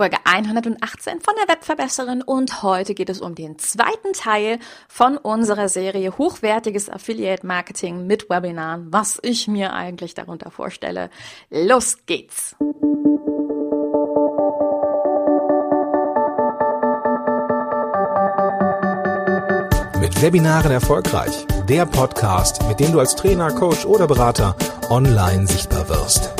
Folge 118 von der Webverbesserin und heute geht es um den zweiten Teil von unserer Serie Hochwertiges Affiliate Marketing mit Webinaren, was ich mir eigentlich darunter vorstelle. Los geht's! Mit Webinaren erfolgreich. Der Podcast, mit dem du als Trainer, Coach oder Berater online sichtbar wirst.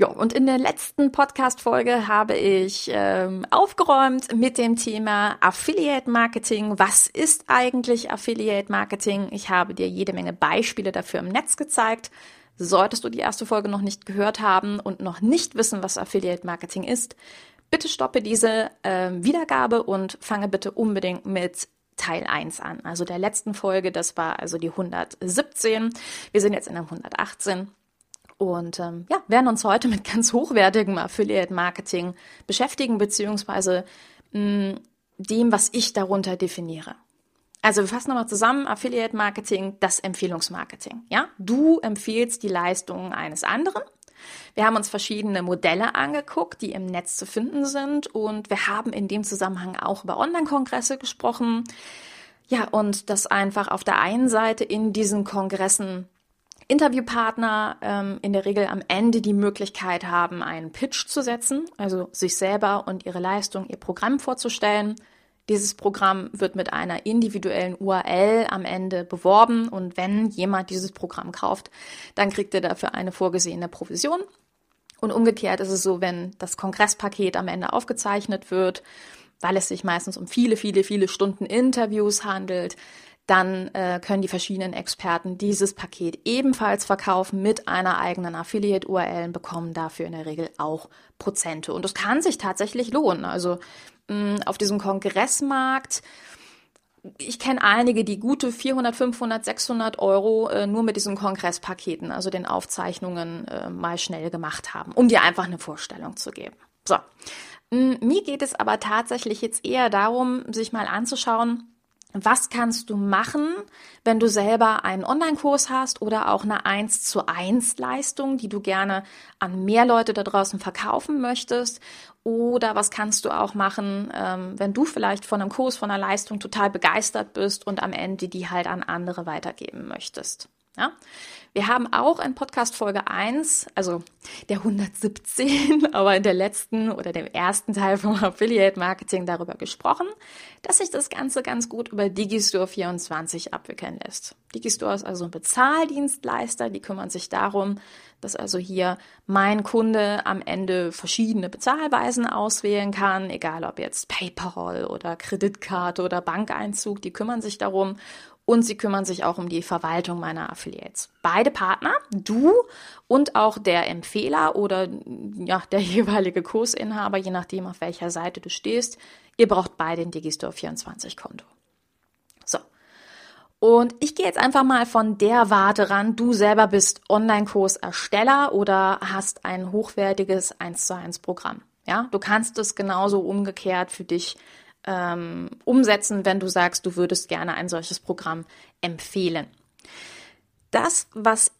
Ja, und in der letzten Podcast-Folge habe ich ähm, aufgeräumt mit dem Thema Affiliate Marketing. Was ist eigentlich Affiliate Marketing? Ich habe dir jede Menge Beispiele dafür im Netz gezeigt. Solltest du die erste Folge noch nicht gehört haben und noch nicht wissen, was Affiliate Marketing ist, bitte stoppe diese äh, Wiedergabe und fange bitte unbedingt mit Teil 1 an, also der letzten Folge. Das war also die 117. Wir sind jetzt in der 118. Und ähm, ja, werden uns heute mit ganz hochwertigem Affiliate Marketing beschäftigen, beziehungsweise mh, dem, was ich darunter definiere. Also wir fassen nochmal zusammen, Affiliate Marketing, das Empfehlungsmarketing. Ja, du empfiehlst die Leistungen eines anderen. Wir haben uns verschiedene Modelle angeguckt, die im Netz zu finden sind und wir haben in dem Zusammenhang auch über Online-Kongresse gesprochen. Ja, und dass einfach auf der einen Seite in diesen Kongressen Interviewpartner ähm, in der Regel am Ende die Möglichkeit haben, einen Pitch zu setzen, also sich selber und ihre Leistung, ihr Programm vorzustellen. Dieses Programm wird mit einer individuellen URL am Ende beworben und wenn jemand dieses Programm kauft, dann kriegt er dafür eine vorgesehene Provision. Und umgekehrt ist es so, wenn das Kongresspaket am Ende aufgezeichnet wird, weil es sich meistens um viele, viele, viele Stunden Interviews handelt, dann äh, können die verschiedenen Experten dieses Paket ebenfalls verkaufen mit einer eigenen Affiliate-URL und bekommen dafür in der Regel auch Prozente. Und das kann sich tatsächlich lohnen. Also mh, auf diesem Kongressmarkt, ich kenne einige, die gute 400, 500, 600 Euro äh, nur mit diesen Kongresspaketen, also den Aufzeichnungen, äh, mal schnell gemacht haben, um dir einfach eine Vorstellung zu geben. So. Mir geht es aber tatsächlich jetzt eher darum, sich mal anzuschauen, was kannst du machen, wenn du selber einen Online-Kurs hast oder auch eine 1 zu 1 Leistung, die du gerne an mehr Leute da draußen verkaufen möchtest? Oder was kannst du auch machen, ähm, wenn du vielleicht von einem Kurs, von einer Leistung total begeistert bist und am Ende die halt an andere weitergeben möchtest? Ja? Wir haben auch in Podcast Folge 1, also der 117, aber in der letzten oder dem ersten Teil vom Affiliate Marketing darüber gesprochen, dass sich das Ganze ganz gut über Digistore 24 abwickeln lässt. Digistore ist also ein Bezahldienstleister, die kümmern sich darum, dass also hier mein Kunde am Ende verschiedene Bezahlweisen auswählen kann, egal ob jetzt PayPal oder Kreditkarte oder Bankeinzug, die kümmern sich darum und sie kümmern sich auch um die Verwaltung meiner Affiliates. Beide Partner, du und auch der Empfehler oder ja, der jeweilige Kursinhaber, je nachdem, auf welcher Seite du stehst, ihr braucht beide ein Digistore 24 Konto. So. Und ich gehe jetzt einfach mal von der Warte ran. Du selber bist Online-Kursersteller oder hast ein hochwertiges 1 zu 1 Programm. Ja, du kannst es genauso umgekehrt für dich ähm, umsetzen, wenn du sagst, du würdest gerne ein solches Programm empfehlen. Das, was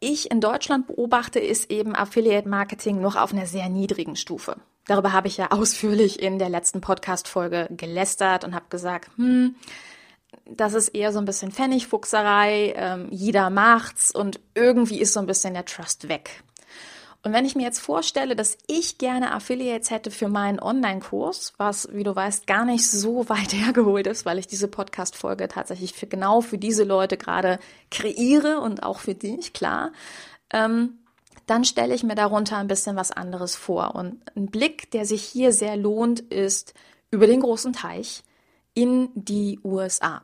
ich in Deutschland beobachte, ist eben Affiliate Marketing noch auf einer sehr niedrigen Stufe. Darüber habe ich ja ausführlich in der letzten Podcast-Folge gelästert und habe gesagt, hm, das ist eher so ein bisschen Pfennigfuchserei, ähm, jeder macht's und irgendwie ist so ein bisschen der Trust weg. Und wenn ich mir jetzt vorstelle, dass ich gerne Affiliates hätte für meinen Online-Kurs, was, wie du weißt, gar nicht so weit hergeholt ist, weil ich diese Podcast-Folge tatsächlich für genau für diese Leute gerade kreiere und auch für dich, klar, ähm, dann stelle ich mir darunter ein bisschen was anderes vor. Und ein Blick, der sich hier sehr lohnt, ist über den großen Teich in die USA.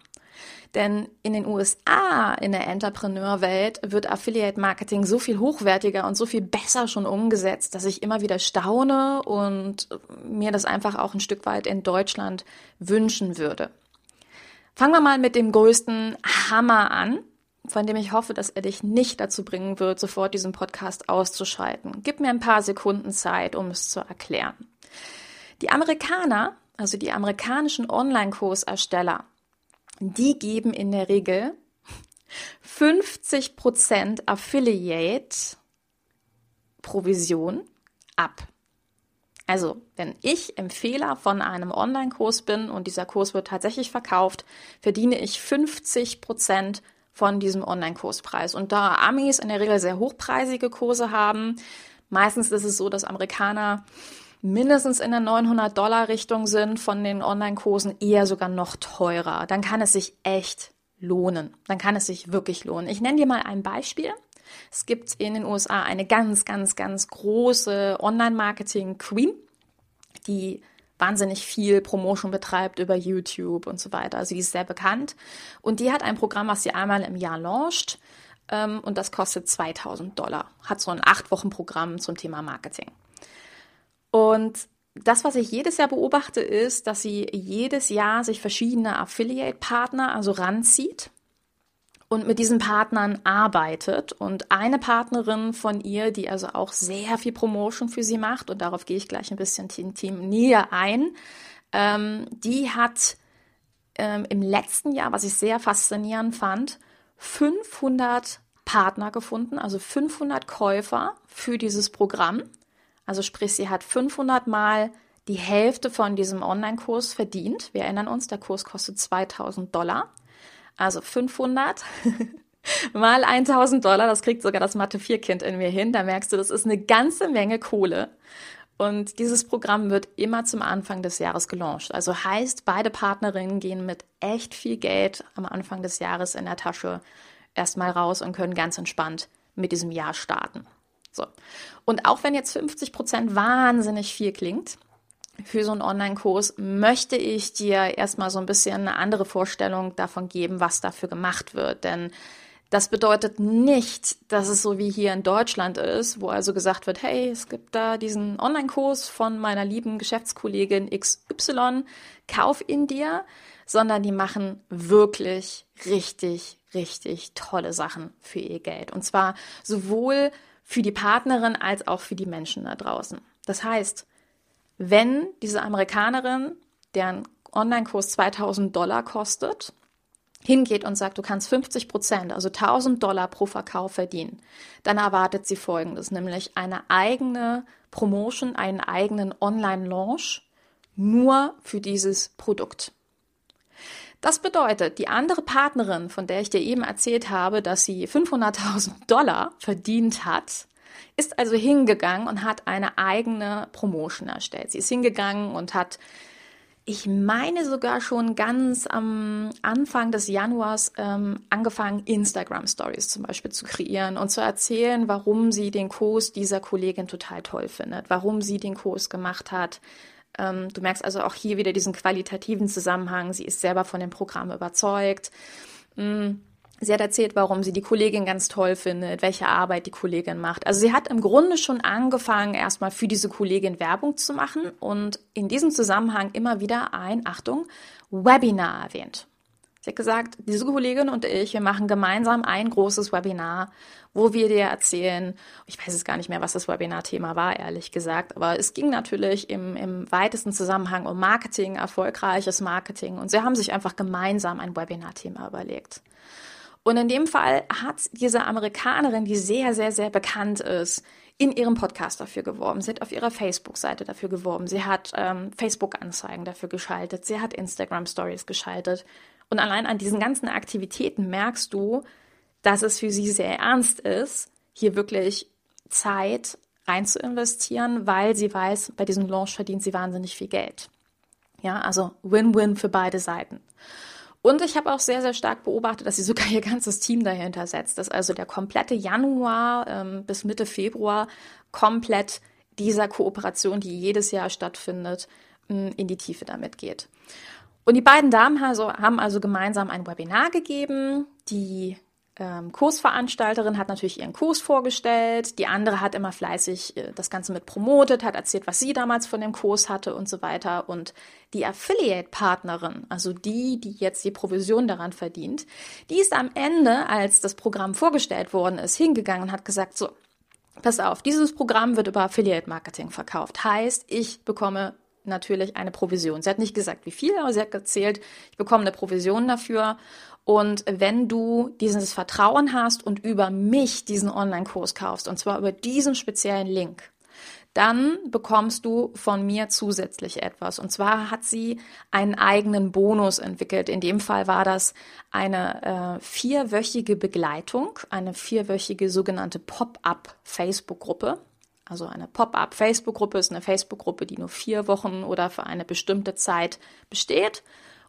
Denn in den USA, in der Entrepreneur-Welt, wird Affiliate Marketing so viel hochwertiger und so viel besser schon umgesetzt, dass ich immer wieder staune und mir das einfach auch ein Stück weit in Deutschland wünschen würde. Fangen wir mal mit dem größten Hammer an, von dem ich hoffe, dass er dich nicht dazu bringen wird, sofort diesen Podcast auszuschalten. Gib mir ein paar Sekunden Zeit, um es zu erklären. Die Amerikaner, also die amerikanischen Online-Kursersteller, die geben in der Regel 50% Affiliate Provision ab. Also, wenn ich Empfehler von einem Online-Kurs bin und dieser Kurs wird tatsächlich verkauft, verdiene ich 50 Prozent von diesem Online-Kurspreis. Und da Amis in der Regel sehr hochpreisige Kurse haben, meistens ist es so, dass Amerikaner mindestens in der 900 Dollar Richtung sind von den Online-Kursen, eher sogar noch teurer. Dann kann es sich echt lohnen. Dann kann es sich wirklich lohnen. Ich nenne dir mal ein Beispiel. Es gibt in den USA eine ganz, ganz, ganz große Online-Marketing-Queen, die wahnsinnig viel Promotion betreibt über YouTube und so weiter. Also die ist sehr bekannt. Und die hat ein Programm, was sie einmal im Jahr launcht. Ähm, und das kostet 2000 Dollar. Hat so ein acht Wochen Programm zum Thema Marketing. Und das, was ich jedes Jahr beobachte, ist, dass sie jedes Jahr sich verschiedene Affiliate-Partner also ranzieht und mit diesen Partnern arbeitet. Und eine Partnerin von ihr, die also auch sehr viel Promotion für sie macht, und darauf gehe ich gleich ein bisschen Team näher ein, ähm, die hat ähm, im letzten Jahr, was ich sehr faszinierend fand, 500 Partner gefunden, also 500 Käufer für dieses Programm. Also sprich, sie hat 500 Mal die Hälfte von diesem Online-Kurs verdient. Wir erinnern uns, der Kurs kostet 2000 Dollar. Also 500 mal 1000 Dollar, das kriegt sogar das Mathe-4-Kind in mir hin. Da merkst du, das ist eine ganze Menge Kohle. Und dieses Programm wird immer zum Anfang des Jahres gelauncht. Also heißt, beide Partnerinnen gehen mit echt viel Geld am Anfang des Jahres in der Tasche erstmal raus und können ganz entspannt mit diesem Jahr starten. So. Und auch wenn jetzt 50 Prozent wahnsinnig viel klingt, für so einen Online-Kurs möchte ich dir erstmal so ein bisschen eine andere Vorstellung davon geben, was dafür gemacht wird. Denn das bedeutet nicht, dass es so wie hier in Deutschland ist, wo also gesagt wird, hey, es gibt da diesen Online-Kurs von meiner lieben Geschäftskollegin XY, kauf ihn dir, sondern die machen wirklich richtig, richtig tolle Sachen für ihr Geld. Und zwar sowohl für die Partnerin als auch für die Menschen da draußen. Das heißt, wenn diese Amerikanerin, deren Online-Kurs 2000 Dollar kostet, hingeht und sagt, du kannst 50 Prozent, also 1000 Dollar pro Verkauf verdienen, dann erwartet sie Folgendes, nämlich eine eigene Promotion, einen eigenen Online-Launch nur für dieses Produkt. Das bedeutet, die andere Partnerin, von der ich dir eben erzählt habe, dass sie 500.000 Dollar verdient hat, ist also hingegangen und hat eine eigene Promotion erstellt. Sie ist hingegangen und hat, ich meine sogar schon ganz am Anfang des Januars ähm, angefangen, Instagram Stories zum Beispiel zu kreieren und zu erzählen, warum sie den Kurs dieser Kollegin total toll findet, warum sie den Kurs gemacht hat. Ähm, du merkst also auch hier wieder diesen qualitativen Zusammenhang. Sie ist selber von dem Programm überzeugt. Mhm Sie hat erzählt, warum sie die Kollegin ganz toll findet, welche Arbeit die Kollegin macht. Also sie hat im Grunde schon angefangen, erstmal für diese Kollegin Werbung zu machen und in diesem Zusammenhang immer wieder ein, Achtung, Webinar erwähnt. Sie hat gesagt, diese Kollegin und ich, wir machen gemeinsam ein großes Webinar, wo wir dir erzählen, ich weiß jetzt gar nicht mehr, was das Webinar-Thema war, ehrlich gesagt, aber es ging natürlich im, im weitesten Zusammenhang um Marketing, erfolgreiches Marketing und sie haben sich einfach gemeinsam ein Webinar-Thema überlegt. Und in dem Fall hat diese Amerikanerin, die sehr, sehr, sehr bekannt ist, in ihrem Podcast dafür geworben. Sie hat auf ihrer Facebook-Seite dafür geworben. Sie hat ähm, Facebook-Anzeigen dafür geschaltet. Sie hat Instagram-Stories geschaltet. Und allein an diesen ganzen Aktivitäten merkst du, dass es für sie sehr ernst ist, hier wirklich Zeit rein zu investieren, weil sie weiß, bei diesem Launch verdient sie wahnsinnig viel Geld. Ja, also Win-Win für beide Seiten. Und ich habe auch sehr, sehr stark beobachtet, dass sie sogar ihr ganzes Team dahinter setzt, dass also der komplette Januar ähm, bis Mitte Februar komplett dieser Kooperation, die jedes Jahr stattfindet, ähm, in die Tiefe damit geht. Und die beiden Damen also, haben also gemeinsam ein Webinar gegeben. Die ähm, Kursveranstalterin hat natürlich ihren Kurs vorgestellt, die andere hat immer fleißig äh, das Ganze mit promotet, hat erzählt, was sie damals von dem Kurs hatte und so weiter. Und die Affiliate-Partnerin, also die, die jetzt die Provision daran verdient, die ist am Ende, als das Programm vorgestellt worden ist, hingegangen und hat gesagt, so, pass auf, dieses Programm wird über Affiliate-Marketing verkauft. Heißt, ich bekomme natürlich eine Provision. Sie hat nicht gesagt, wie viel, aber sie hat erzählt, ich bekomme eine Provision dafür. Und wenn du dieses Vertrauen hast und über mich diesen Online-Kurs kaufst, und zwar über diesen speziellen Link, dann bekommst du von mir zusätzlich etwas. Und zwar hat sie einen eigenen Bonus entwickelt. In dem Fall war das eine äh, vierwöchige Begleitung, eine vierwöchige sogenannte Pop-up Facebook-Gruppe. Also eine Pop-up Facebook-Gruppe ist eine Facebook-Gruppe, die nur vier Wochen oder für eine bestimmte Zeit besteht.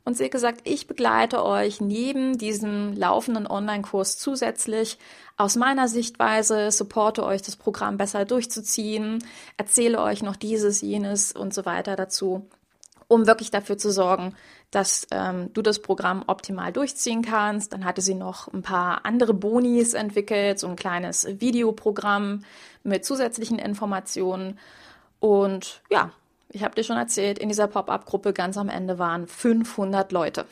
Und sie hat gesagt, ich begleite euch neben diesem laufenden Online-Kurs zusätzlich aus meiner Sichtweise, supporte euch das Programm besser durchzuziehen, erzähle euch noch dieses, jenes und so weiter dazu, um wirklich dafür zu sorgen, dass ähm, du das Programm optimal durchziehen kannst. Dann hatte sie noch ein paar andere Bonis entwickelt, so ein kleines Videoprogramm mit zusätzlichen Informationen. Und ja, ich habe dir schon erzählt, in dieser Pop-up-Gruppe ganz am Ende waren 500 Leute.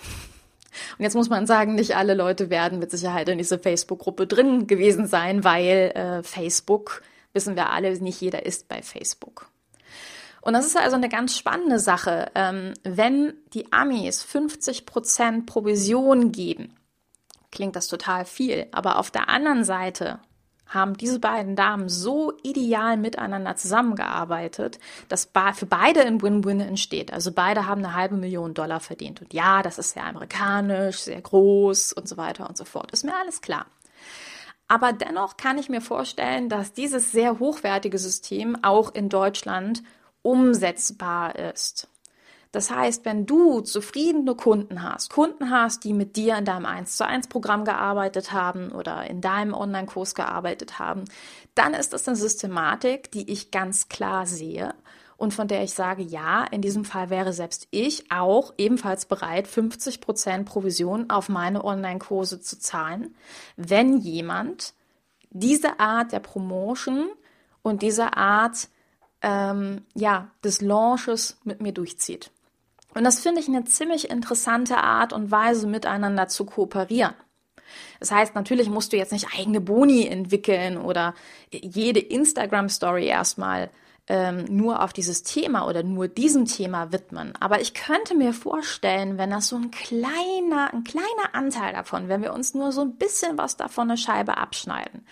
Und jetzt muss man sagen, nicht alle Leute werden mit Sicherheit in dieser Facebook-Gruppe drin gewesen sein, weil äh, Facebook, wissen wir alle, nicht jeder ist bei Facebook. Und das ist also eine ganz spannende Sache. Ähm, wenn die Amis 50% Provision geben, klingt das total viel. Aber auf der anderen Seite haben diese beiden Damen so ideal miteinander zusammengearbeitet, dass für beide ein Win-Win entsteht. Also beide haben eine halbe Million Dollar verdient. Und ja, das ist sehr amerikanisch, sehr groß und so weiter und so fort. Ist mir alles klar. Aber dennoch kann ich mir vorstellen, dass dieses sehr hochwertige System auch in Deutschland umsetzbar ist. Das heißt, wenn du zufriedene Kunden hast, Kunden hast, die mit dir in deinem 1 zu 1 Programm gearbeitet haben oder in deinem Online-Kurs gearbeitet haben, dann ist das eine Systematik, die ich ganz klar sehe und von der ich sage, ja, in diesem Fall wäre selbst ich auch ebenfalls bereit, 50 Prozent Provision auf meine Online-Kurse zu zahlen, wenn jemand diese Art der Promotion und diese Art ähm, ja, des Launches mit mir durchzieht. Und das finde ich eine ziemlich interessante Art und Weise, miteinander zu kooperieren. Das heißt, natürlich musst du jetzt nicht eigene Boni entwickeln oder jede Instagram-Story erstmal ähm, nur auf dieses Thema oder nur diesem Thema widmen. Aber ich könnte mir vorstellen, wenn das so ein kleiner, ein kleiner Anteil davon, wenn wir uns nur so ein bisschen was davon eine Scheibe abschneiden,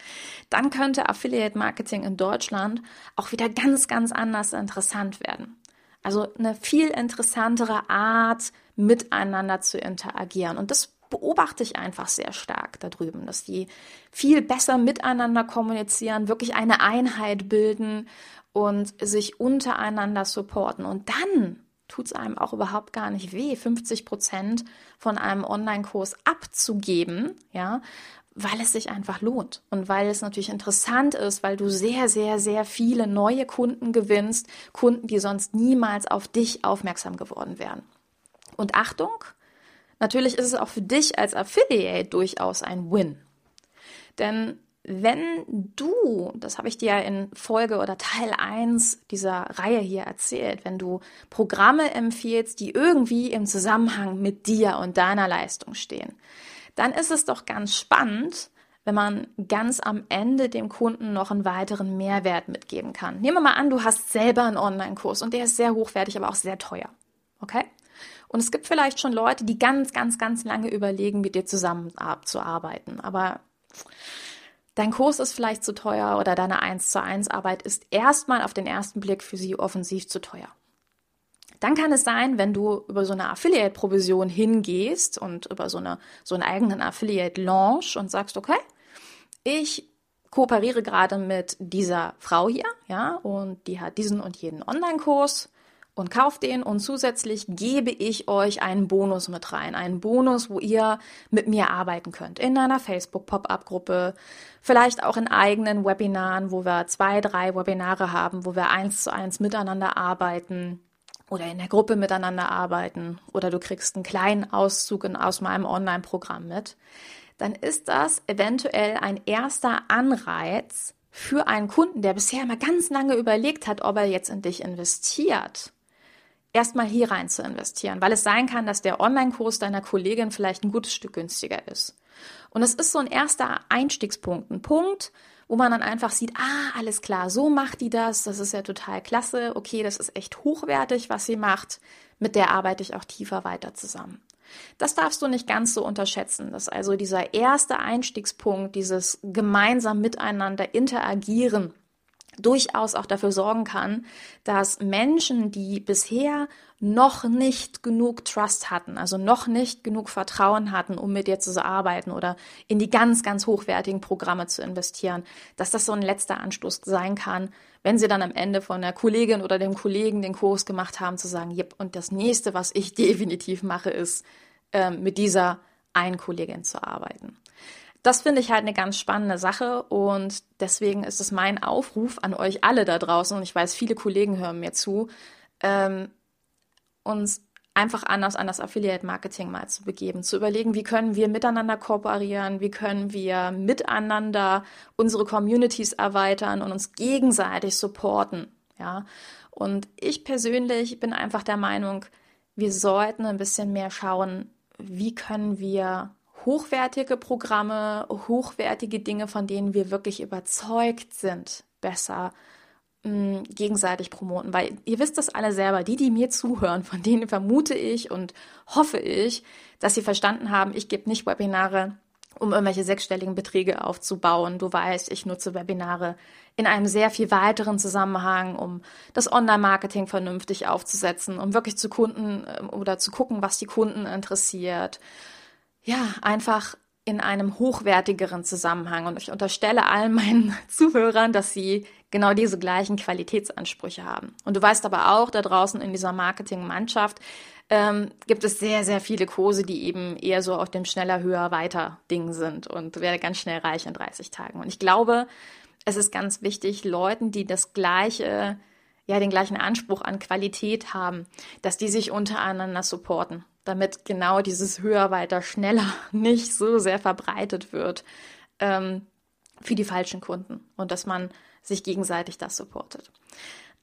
dann könnte Affiliate Marketing in Deutschland auch wieder ganz, ganz anders interessant werden. Also eine viel interessantere Art, miteinander zu interagieren. Und das beobachte ich einfach sehr stark da drüben, dass die viel besser miteinander kommunizieren, wirklich eine Einheit bilden und sich untereinander supporten. Und dann tut es einem auch überhaupt gar nicht weh, 50 Prozent von einem Online-Kurs abzugeben, ja, weil es sich einfach lohnt und weil es natürlich interessant ist, weil du sehr, sehr, sehr viele neue Kunden gewinnst, Kunden, die sonst niemals auf dich aufmerksam geworden wären. Und Achtung, natürlich ist es auch für dich als Affiliate durchaus ein Win. Denn wenn du, das habe ich dir ja in Folge oder Teil 1 dieser Reihe hier erzählt, wenn du Programme empfiehlst, die irgendwie im Zusammenhang mit dir und deiner Leistung stehen, dann ist es doch ganz spannend, wenn man ganz am Ende dem Kunden noch einen weiteren Mehrwert mitgeben kann. Nehmen wir mal an, du hast selber einen Online-Kurs und der ist sehr hochwertig, aber auch sehr teuer. Okay? Und es gibt vielleicht schon Leute, die ganz, ganz, ganz lange überlegen, mit dir zusammenzuarbeiten. Aber dein Kurs ist vielleicht zu teuer oder deine 1 zu 1 Arbeit ist erstmal auf den ersten Blick für sie offensiv zu teuer. Dann kann es sein, wenn du über so eine Affiliate-Provision hingehst und über so, eine, so einen eigenen Affiliate-Launch und sagst, okay, ich kooperiere gerade mit dieser Frau hier, ja, und die hat diesen und jeden Online-Kurs und kauft den. Und zusätzlich gebe ich euch einen Bonus mit rein. Einen Bonus, wo ihr mit mir arbeiten könnt. In einer Facebook-Pop-Up-Gruppe, vielleicht auch in eigenen Webinaren, wo wir zwei, drei Webinare haben, wo wir eins zu eins miteinander arbeiten oder in der Gruppe miteinander arbeiten. Oder du kriegst einen kleinen Auszug aus meinem Online-Programm mit, dann ist das eventuell ein erster Anreiz für einen Kunden, der bisher immer ganz lange überlegt hat, ob er jetzt in dich investiert, erstmal hier rein zu investieren, weil es sein kann, dass der Online-Kurs deiner Kollegin vielleicht ein gutes Stück günstiger ist. Und es ist so ein erster Einstiegspunkt, ein Punkt, wo man dann einfach sieht, ah, alles klar, so macht die das, das ist ja total klasse, okay, das ist echt hochwertig, was sie macht, mit der arbeite ich auch tiefer weiter zusammen. Das darfst du nicht ganz so unterschätzen, dass also dieser erste Einstiegspunkt, dieses gemeinsam miteinander interagieren, durchaus auch dafür sorgen kann, dass Menschen, die bisher noch nicht genug Trust hatten, also noch nicht genug Vertrauen hatten, um mit dir zu arbeiten oder in die ganz, ganz hochwertigen Programme zu investieren, dass das so ein letzter Anstoß sein kann, wenn sie dann am Ende von der Kollegin oder dem Kollegen den Kurs gemacht haben, zu sagen, yep, und das nächste, was ich definitiv mache, ist, äh, mit dieser einen Kollegin zu arbeiten das finde ich halt eine ganz spannende Sache und deswegen ist es mein Aufruf an euch alle da draußen, und ich weiß, viele Kollegen hören mir zu, ähm, uns einfach anders an das Affiliate-Marketing mal zu begeben, zu überlegen, wie können wir miteinander kooperieren, wie können wir miteinander unsere Communities erweitern und uns gegenseitig supporten, ja. Und ich persönlich bin einfach der Meinung, wir sollten ein bisschen mehr schauen, wie können wir hochwertige Programme, hochwertige Dinge, von denen wir wirklich überzeugt sind, besser mh, mm, gegenseitig promoten. Weil ihr wisst das alle selber, die, die mir zuhören, von denen vermute ich und hoffe ich, dass sie verstanden haben, ich gebe nicht Webinare, um irgendwelche sechsstelligen Beträge aufzubauen. Du weißt, ich nutze Webinare in einem sehr viel weiteren Zusammenhang, um das Online-Marketing vernünftig aufzusetzen, um wirklich zu Kunden ähm, oder zu gucken, was die Kunden interessiert, ja, einfach in einem hochwertigeren Zusammenhang. Und ich unterstelle allen meinen Zuhörern, dass sie genau diese gleichen Qualitätsansprüche haben. Und du weißt aber auch, da draußen in dieser Marketingmannschaft ähm, gibt es sehr, sehr viele Kurse, die eben eher so auf dem schneller, höher, weiter Ding sind und werde ganz schnell reich in 30 Tagen. Und ich glaube, es ist ganz wichtig, Leuten, die das gleiche, ja, den gleichen Anspruch an Qualität haben, dass die sich untereinander supporten damit genau dieses höher, weiter, schneller nicht so sehr verbreitet wird ähm, für die falschen Kunden und dass man sich gegenseitig das supportet.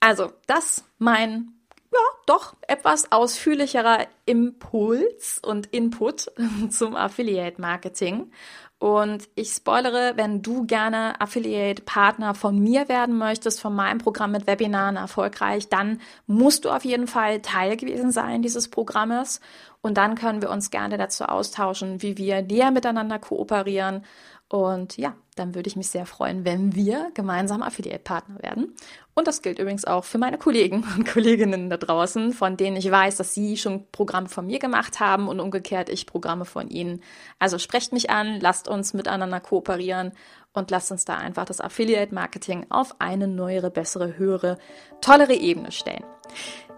Also, das mein ja, doch etwas ausführlicherer Impuls und Input zum Affiliate Marketing. Und ich spoilere, wenn du gerne Affiliate-Partner von mir werden möchtest, von meinem Programm mit Webinaren erfolgreich, dann musst du auf jeden Fall Teil gewesen sein dieses Programmes. Und dann können wir uns gerne dazu austauschen, wie wir näher miteinander kooperieren und ja, dann würde ich mich sehr freuen, wenn wir gemeinsam Affiliate-Partner werden. Und das gilt übrigens auch für meine Kollegen und Kolleginnen da draußen, von denen ich weiß, dass sie schon Programme von mir gemacht haben und umgekehrt ich Programme von ihnen. Also sprecht mich an, lasst uns miteinander kooperieren und lasst uns da einfach das Affiliate-Marketing auf eine neuere, bessere, höhere, tollere Ebene stellen.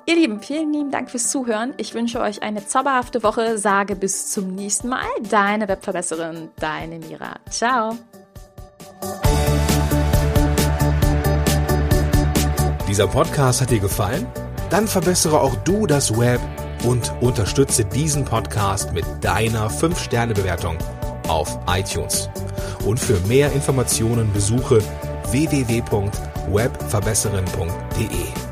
Ihr Lieben, vielen lieben Dank fürs Zuhören. Ich wünsche euch eine zauberhafte Woche. Sage bis zum nächsten Mal. Deine Webverbesserin, deine Mira. Ciao. Dieser Podcast hat dir gefallen? Dann verbessere auch du das Web und unterstütze diesen Podcast mit deiner 5-Sterne-Bewertung auf iTunes. Und für mehr Informationen besuche www.webverbesserin.de.